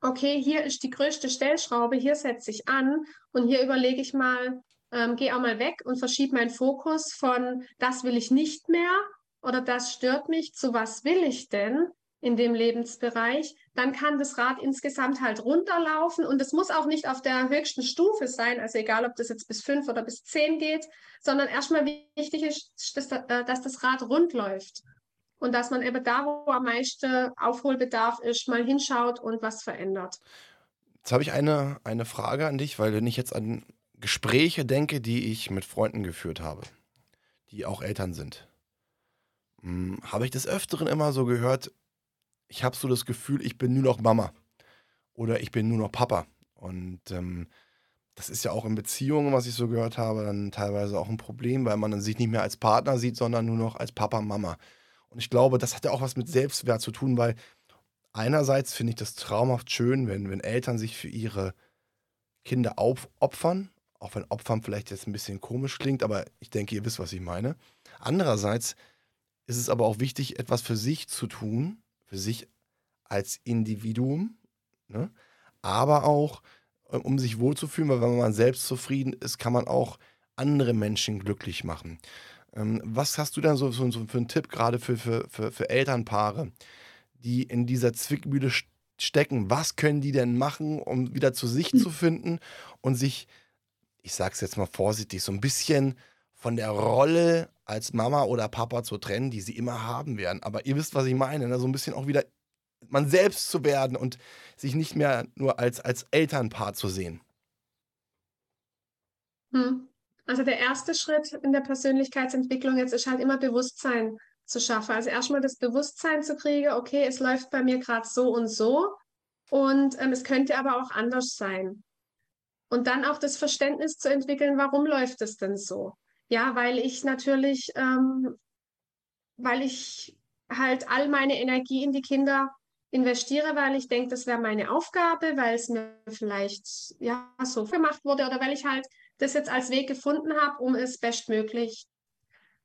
okay, hier ist die größte Stellschraube, hier setze ich an und hier überlege ich mal, ähm, gehe auch mal weg und verschiebe meinen Fokus von, das will ich nicht mehr oder das stört mich, zu was will ich denn? in dem Lebensbereich, dann kann das Rad insgesamt halt runterlaufen und es muss auch nicht auf der höchsten Stufe sein, also egal, ob das jetzt bis fünf oder bis zehn geht, sondern erstmal wichtig ist, dass, äh, dass das Rad rund läuft und dass man eben da, wo am meisten Aufholbedarf ist, mal hinschaut und was verändert. Jetzt habe ich eine, eine Frage an dich, weil wenn ich jetzt an Gespräche denke, die ich mit Freunden geführt habe, die auch Eltern sind, hm, habe ich des Öfteren immer so gehört, ich habe so das Gefühl, ich bin nur noch Mama oder ich bin nur noch Papa. Und ähm, das ist ja auch in Beziehungen, was ich so gehört habe, dann teilweise auch ein Problem, weil man dann sich nicht mehr als Partner sieht, sondern nur noch als Papa, Mama. Und ich glaube, das hat ja auch was mit Selbstwert zu tun, weil einerseits finde ich das traumhaft schön, wenn, wenn Eltern sich für ihre Kinder aufopfern, auch wenn Opfern vielleicht jetzt ein bisschen komisch klingt, aber ich denke, ihr wisst, was ich meine. Andererseits ist es aber auch wichtig, etwas für sich zu tun, für sich als Individuum, ne? aber auch, äh, um sich wohlzufühlen, weil wenn man selbst zufrieden ist, kann man auch andere Menschen glücklich machen. Ähm, was hast du denn so, so, so, für einen Tipp gerade für, für, für, für Elternpaare, die in dieser Zwickmühle stecken? Was können die denn machen, um wieder zu sich hm. zu finden und sich, ich sag's jetzt mal vorsichtig, so ein bisschen von der Rolle als Mama oder Papa zu trennen, die sie immer haben werden. Aber ihr wisst, was ich meine. Ne? So ein bisschen auch wieder man selbst zu werden und sich nicht mehr nur als, als Elternpaar zu sehen. Hm. Also der erste Schritt in der Persönlichkeitsentwicklung jetzt ist halt immer Bewusstsein zu schaffen. Also erstmal das Bewusstsein zu kriegen, okay, es läuft bei mir gerade so und so. Und ähm, es könnte aber auch anders sein. Und dann auch das Verständnis zu entwickeln, warum läuft es denn so? Ja, weil ich natürlich, ähm, weil ich halt all meine Energie in die Kinder investiere, weil ich denke, das wäre meine Aufgabe, weil es mir vielleicht ja so gemacht wurde oder weil ich halt das jetzt als Weg gefunden habe, um es bestmöglich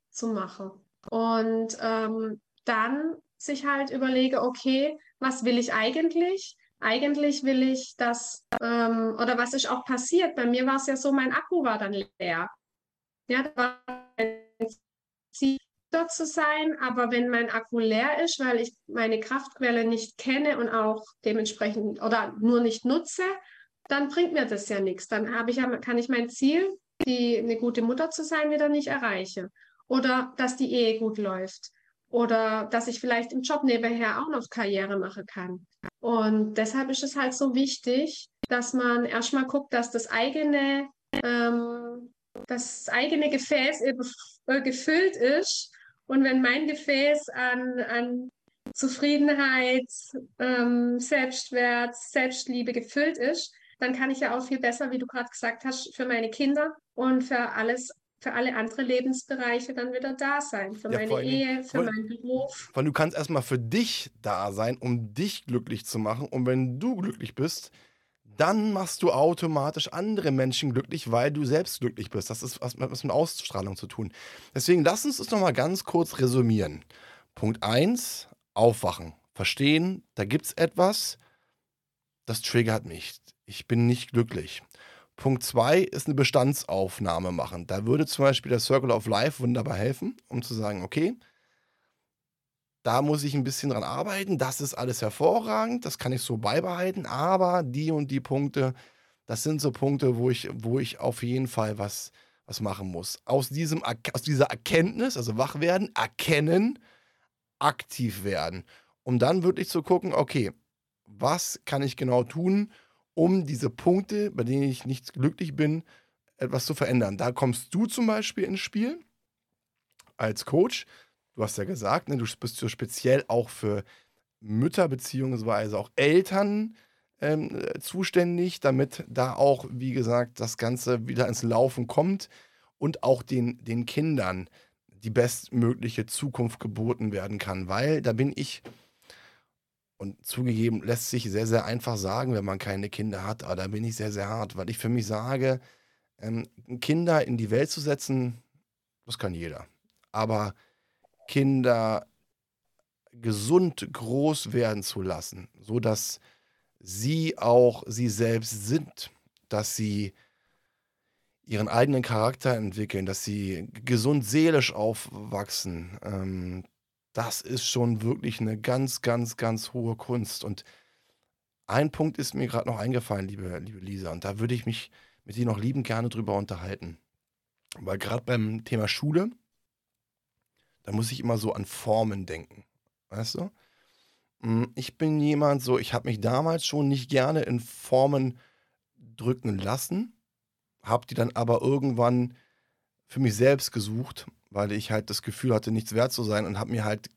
zu machen. Und ähm, dann sich halt überlege, okay, was will ich eigentlich? Eigentlich will ich das, ähm, oder was ist auch passiert? Bei mir war es ja so, mein Akku war dann leer. Ja, da war ein Ziel dort zu sein, aber wenn mein Akku leer ist, weil ich meine Kraftquelle nicht kenne und auch dementsprechend oder nur nicht nutze, dann bringt mir das ja nichts. Dann habe ich kann ich mein Ziel, die eine gute Mutter zu sein, wieder nicht erreichen. Oder dass die Ehe gut läuft. Oder dass ich vielleicht im Job nebenher auch noch Karriere machen kann. Und deshalb ist es halt so wichtig, dass man erstmal guckt, dass das eigene, ähm, das eigene Gefäß äh, gefüllt ist. Und wenn mein Gefäß an, an Zufriedenheit, ähm, Selbstwert, Selbstliebe gefüllt ist, dann kann ich ja auch viel besser, wie du gerade gesagt hast, für meine Kinder und für alles, für alle anderen Lebensbereiche dann wieder da sein. Für ja, meine Ehe, für meinen Beruf. Weil du kannst erstmal für dich da sein, um dich glücklich zu machen. Und wenn du glücklich bist, dann machst du automatisch andere Menschen glücklich, weil du selbst glücklich bist. Das ist was, was mit Ausstrahlung zu tun. Deswegen lass uns das nochmal ganz kurz resümieren. Punkt 1, aufwachen. Verstehen, da gibt es etwas, das triggert mich ich bin nicht glücklich. Punkt 2 ist eine Bestandsaufnahme machen. Da würde zum Beispiel der Circle of Life wunderbar helfen, um zu sagen, okay, da muss ich ein bisschen dran arbeiten, das ist alles hervorragend, das kann ich so beibehalten, aber die und die Punkte, das sind so Punkte, wo ich, wo ich auf jeden Fall was, was machen muss. Aus, diesem, aus dieser Erkenntnis, also wach werden, erkennen, aktiv werden, um dann wirklich zu gucken, okay, was kann ich genau tun, um diese Punkte, bei denen ich nicht glücklich bin, etwas zu verändern. Da kommst du zum Beispiel ins Spiel als Coach. Du hast ja gesagt, ne, du bist so speziell auch für Mütter beziehungsweise auch Eltern ähm, zuständig, damit da auch, wie gesagt, das Ganze wieder ins Laufen kommt und auch den, den Kindern die bestmögliche Zukunft geboten werden kann. Weil da bin ich und zugegeben, lässt sich sehr, sehr einfach sagen, wenn man keine Kinder hat. Aber da bin ich sehr, sehr hart, weil ich für mich sage, ähm, Kinder in die Welt zu setzen, das kann jeder. Aber Kinder gesund groß werden zu lassen, sodass sie auch sie selbst sind, dass sie ihren eigenen Charakter entwickeln, dass sie gesund seelisch aufwachsen, ähm, das ist schon wirklich eine ganz, ganz, ganz hohe Kunst. Und ein Punkt ist mir gerade noch eingefallen, liebe, liebe Lisa, und da würde ich mich mit dir noch liebend gerne drüber unterhalten. Weil gerade beim Thema Schule, da muss ich immer so an Formen denken. Weißt du? Hm, ich bin jemand so, ich habe mich damals schon nicht gerne in Formen drücken lassen, habe die dann aber irgendwann für mich selbst gesucht weil ich halt das Gefühl hatte, nichts wert zu sein und habe mir halt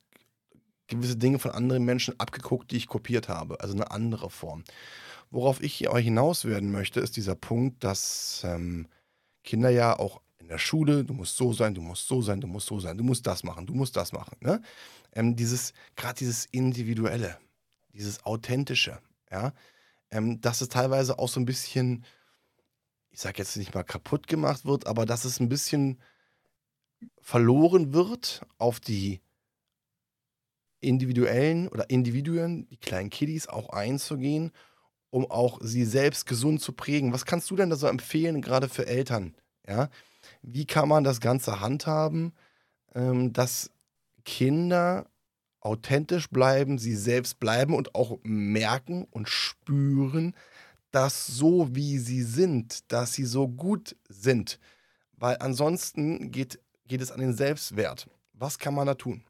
gewisse Dinge von anderen Menschen abgeguckt, die ich kopiert habe, also eine andere Form. Worauf ich hinaus werden möchte, ist dieser Punkt, dass ähm, Kinder ja auch in der Schule, du musst so sein, du musst so sein, du musst so sein, du musst das machen, du musst das machen. Ne? Ähm, dieses, gerade dieses Individuelle, dieses Authentische, ja, ähm, dass es teilweise auch so ein bisschen, ich sage jetzt nicht mal kaputt gemacht wird, aber dass es ein bisschen verloren wird auf die individuellen oder Individuen, die kleinen Kiddies auch einzugehen, um auch sie selbst gesund zu prägen. Was kannst du denn da so empfehlen, gerade für Eltern? Ja? Wie kann man das Ganze handhaben, ähm, dass Kinder authentisch bleiben, sie selbst bleiben und auch merken und spüren, dass so wie sie sind, dass sie so gut sind. Weil ansonsten geht geht es an den Selbstwert. Was kann man da tun?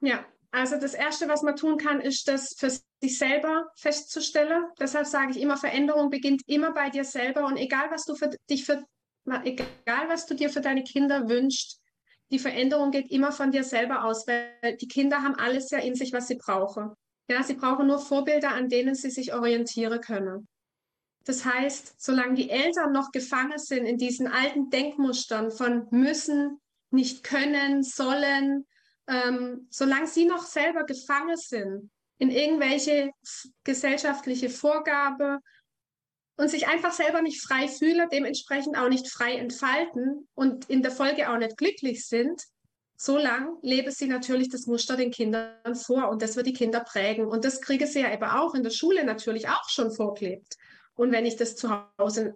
Ja, also das Erste, was man tun kann, ist das für sich selber festzustellen. Deshalb sage ich immer, Veränderung beginnt immer bei dir selber und egal, was du für dich für, egal, was du dir für deine Kinder wünschst, die Veränderung geht immer von dir selber aus, weil die Kinder haben alles ja in sich, was sie brauchen. Ja, sie brauchen nur Vorbilder, an denen sie sich orientieren können. Das heißt, solange die Eltern noch gefangen sind in diesen alten Denkmustern von müssen, nicht können, sollen, ähm, solange sie noch selber gefangen sind in irgendwelche gesellschaftliche Vorgabe und sich einfach selber nicht frei fühlen, dementsprechend auch nicht frei entfalten und in der Folge auch nicht glücklich sind, so lang lebe sie natürlich das Muster den Kindern vor und das wird die Kinder prägen. Und das kriege sie ja eben auch in der Schule natürlich auch schon vorklebt. Und wenn ich das zu Hause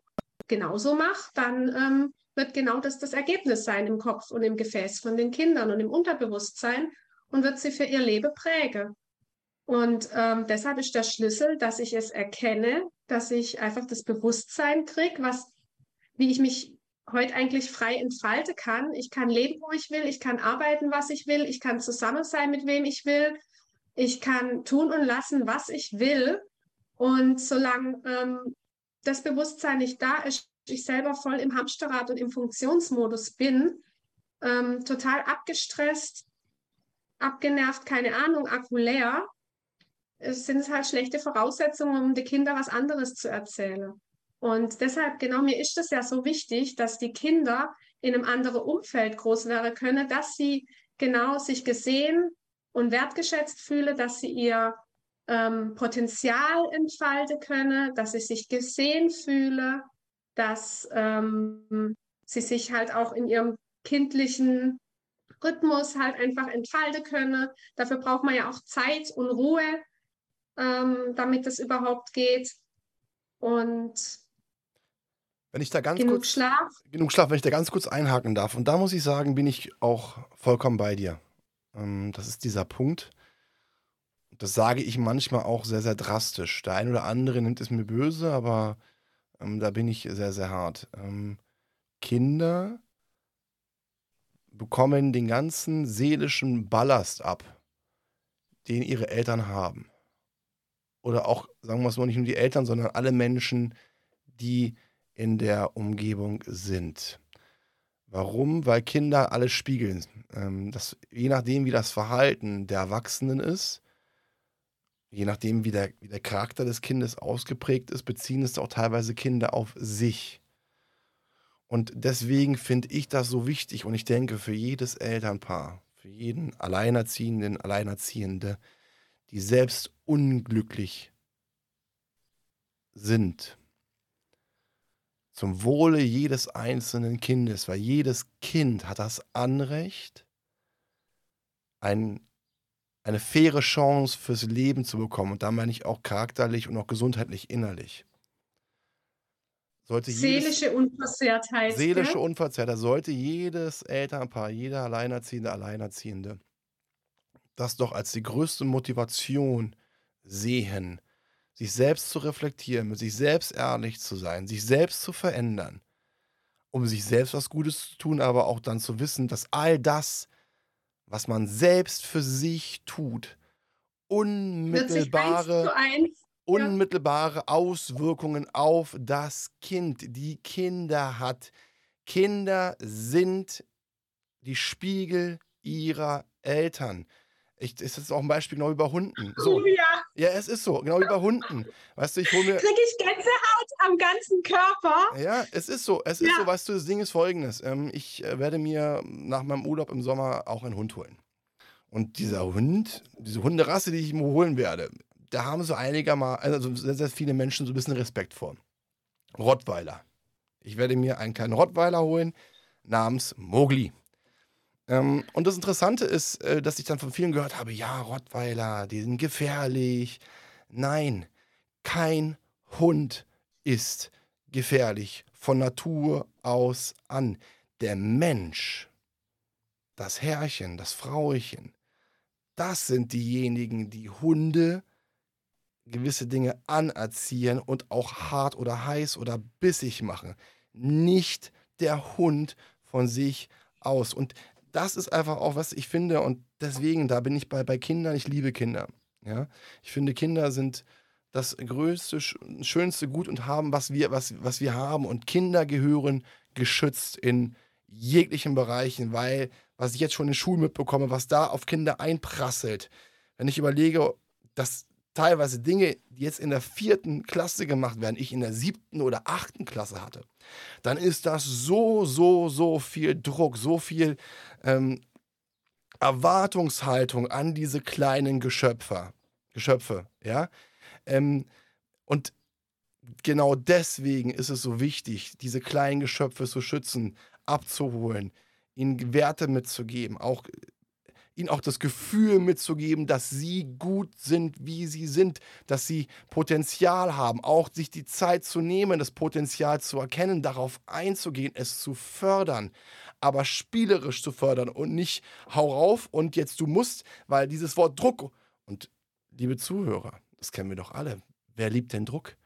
genauso mache, dann ähm, wird genau das das Ergebnis sein im Kopf und im Gefäß von den Kindern und im Unterbewusstsein und wird sie für ihr Leben prägen. Und ähm, deshalb ist der Schlüssel, dass ich es erkenne, dass ich einfach das Bewusstsein kriege, was, wie ich mich heute eigentlich frei entfalten kann. Ich kann leben, wo ich will, ich kann arbeiten, was ich will, ich kann zusammen sein, mit wem ich will, ich kann tun und lassen, was ich will. Und solange ähm, das Bewusstsein nicht da ist, ich selber voll im Hamsterrad und im Funktionsmodus bin, ähm, total abgestresst, abgenervt, keine Ahnung, Akku leer, sind es halt schlechte Voraussetzungen, um den Kindern was anderes zu erzählen. Und deshalb, genau, mir ist es ja so wichtig, dass die Kinder in einem anderen Umfeld groß werden können, dass sie genau sich gesehen und wertgeschätzt fühlen, dass sie ihr ähm, Potenzial entfalten können, dass sie sich gesehen fühlen, dass ähm, sie sich halt auch in ihrem kindlichen Rhythmus halt einfach entfalten können. Dafür braucht man ja auch Zeit und Ruhe, ähm, damit das überhaupt geht. Und wenn ich da ganz genug kurz, Schlaf. Genug Schlaf, wenn ich da ganz kurz einhaken darf. Und da muss ich sagen, bin ich auch vollkommen bei dir. Ähm, das ist dieser Punkt. Das sage ich manchmal auch sehr, sehr drastisch. Der ein oder andere nimmt es mir böse, aber ähm, da bin ich sehr, sehr hart. Ähm, Kinder bekommen den ganzen seelischen Ballast ab, den ihre Eltern haben oder auch, sagen wir es mal, nicht nur die Eltern, sondern alle Menschen, die in der Umgebung sind. Warum? Weil Kinder alles spiegeln. Ähm, das, je nachdem, wie das Verhalten der Erwachsenen ist, je nachdem, wie der, wie der Charakter des Kindes ausgeprägt ist, beziehen es auch teilweise Kinder auf sich. Und deswegen finde ich das so wichtig und ich denke für jedes Elternpaar, für jeden Alleinerziehenden, Alleinerziehende, die selbst unglücklich sind. Zum Wohle jedes einzelnen Kindes, weil jedes Kind hat das Anrecht, ein, eine faire Chance fürs Leben zu bekommen. Und da meine ich auch charakterlich und auch gesundheitlich innerlich. Sollte seelische jedes, Unversehrtheit. Seelische Unversehrtheit. Sollte jedes Elternpaar, jeder Alleinerziehende, Alleinerziehende das doch als die größte Motivation sehen, sich selbst zu reflektieren, mit sich selbst ehrlich zu sein, sich selbst zu verändern, um sich selbst was Gutes zu tun, aber auch dann zu wissen, dass all das, was man selbst für sich tut, unmittelbare, unmittelbare Auswirkungen auf das Kind, die Kinder hat. Kinder sind die Spiegel ihrer Eltern. Ich, ist das auch ein Beispiel genau wie bei Hunden. So. (laughs) Ja. ja, es ist so, genau wie bei Hunden. Weißt du, ich hole mir. Krieg ich Gänsehaut am ganzen Körper? Ja, es ist so. Es ja. ist so, weißt du, das Ding ist folgendes. Ähm, ich äh, werde mir nach meinem Urlaub im Sommer auch einen Hund holen. Und dieser Hund, diese Hunderasse, die ich mir holen werde, da haben so einigermaßen, also sehr, sehr viele Menschen so ein bisschen Respekt vor. Rottweiler. Ich werde mir einen kleinen Rottweiler holen namens Mogli. Ähm, und das Interessante ist, äh, dass ich dann von vielen gehört habe, ja, Rottweiler, die sind gefährlich. Nein, kein Hund ist gefährlich von Natur aus an. Der Mensch, das Herrchen, das Frauchen, das sind diejenigen, die Hunde gewisse Dinge anerziehen und auch hart oder heiß oder bissig machen. Nicht der Hund von sich aus. Und das ist einfach auch, was ich finde. Und deswegen, da bin ich bei, bei Kindern, ich liebe Kinder. Ja? Ich finde, Kinder sind das größte, schönste Gut und haben, was wir, was, was wir haben. Und Kinder gehören geschützt in jeglichen Bereichen, weil, was ich jetzt schon in Schulen mitbekomme, was da auf Kinder einprasselt, wenn ich überlege, dass teilweise Dinge, die jetzt in der vierten Klasse gemacht werden, ich in der siebten oder achten Klasse hatte, dann ist das so, so, so viel Druck, so viel ähm, Erwartungshaltung an diese kleinen Geschöpfe, Geschöpfe, ja. Ähm, und genau deswegen ist es so wichtig, diese kleinen Geschöpfe zu schützen, abzuholen, ihnen Werte mitzugeben, auch ihnen auch das Gefühl mitzugeben, dass sie gut sind, wie sie sind, dass sie Potenzial haben, auch sich die Zeit zu nehmen, das Potenzial zu erkennen, darauf einzugehen, es zu fördern, aber spielerisch zu fördern und nicht hau rauf und jetzt du musst, weil dieses Wort Druck und liebe Zuhörer, das kennen wir doch alle. Wer liebt denn Druck?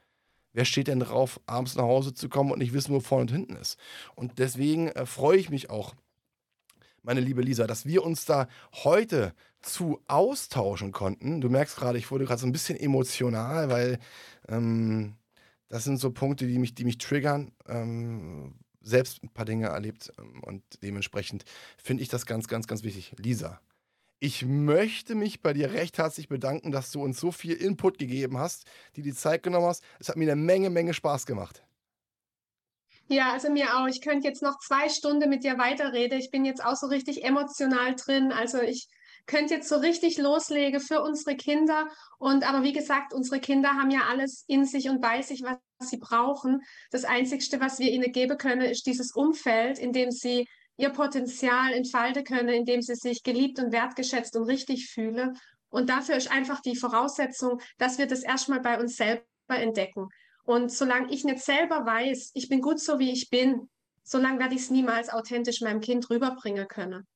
Wer steht denn drauf, abends nach Hause zu kommen und nicht wissen, wo vorne und hinten ist? Und deswegen äh, freue ich mich auch, meine liebe Lisa, dass wir uns da heute zu austauschen konnten. Du merkst gerade, ich wurde gerade so ein bisschen emotional, weil ähm, das sind so Punkte, die mich, die mich triggern. Ähm, selbst ein paar Dinge erlebt ähm, und dementsprechend finde ich das ganz, ganz, ganz wichtig. Lisa, ich möchte mich bei dir recht herzlich bedanken, dass du uns so viel Input gegeben hast, die die Zeit genommen hast. Es hat mir eine Menge, Menge Spaß gemacht. Ja, also mir auch. Ich könnte jetzt noch zwei Stunden mit dir weiterreden. Ich bin jetzt auch so richtig emotional drin. Also ich könnte jetzt so richtig loslegen für unsere Kinder. Und aber wie gesagt, unsere Kinder haben ja alles in sich und bei sich, was sie brauchen. Das Einzige, was wir ihnen geben können, ist dieses Umfeld, in dem sie ihr Potenzial entfalten können, in dem sie sich geliebt und wertgeschätzt und richtig fühlen. Und dafür ist einfach die Voraussetzung, dass wir das erstmal bei uns selber entdecken. Und solange ich nicht selber weiß, ich bin gut so, wie ich bin, solange werde ich es niemals authentisch meinem Kind rüberbringen können.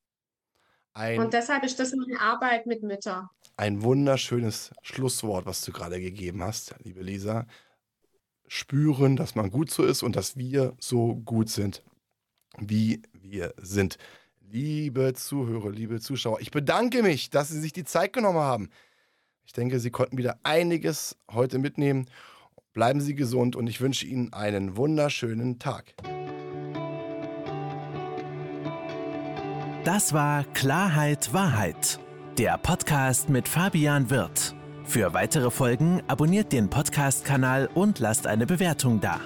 Ein, und deshalb ist das meine Arbeit mit Müttern. Ein wunderschönes Schlusswort, was du gerade gegeben hast, liebe Lisa. Spüren, dass man gut so ist und dass wir so gut sind, wie wir sind. Liebe Zuhörer, liebe Zuschauer, ich bedanke mich, dass Sie sich die Zeit genommen haben. Ich denke, Sie konnten wieder einiges heute mitnehmen. Bleiben Sie gesund und ich wünsche Ihnen einen wunderschönen Tag. Das war Klarheit Wahrheit, der Podcast mit Fabian Wirth. Für weitere Folgen abonniert den Podcast-Kanal und lasst eine Bewertung da.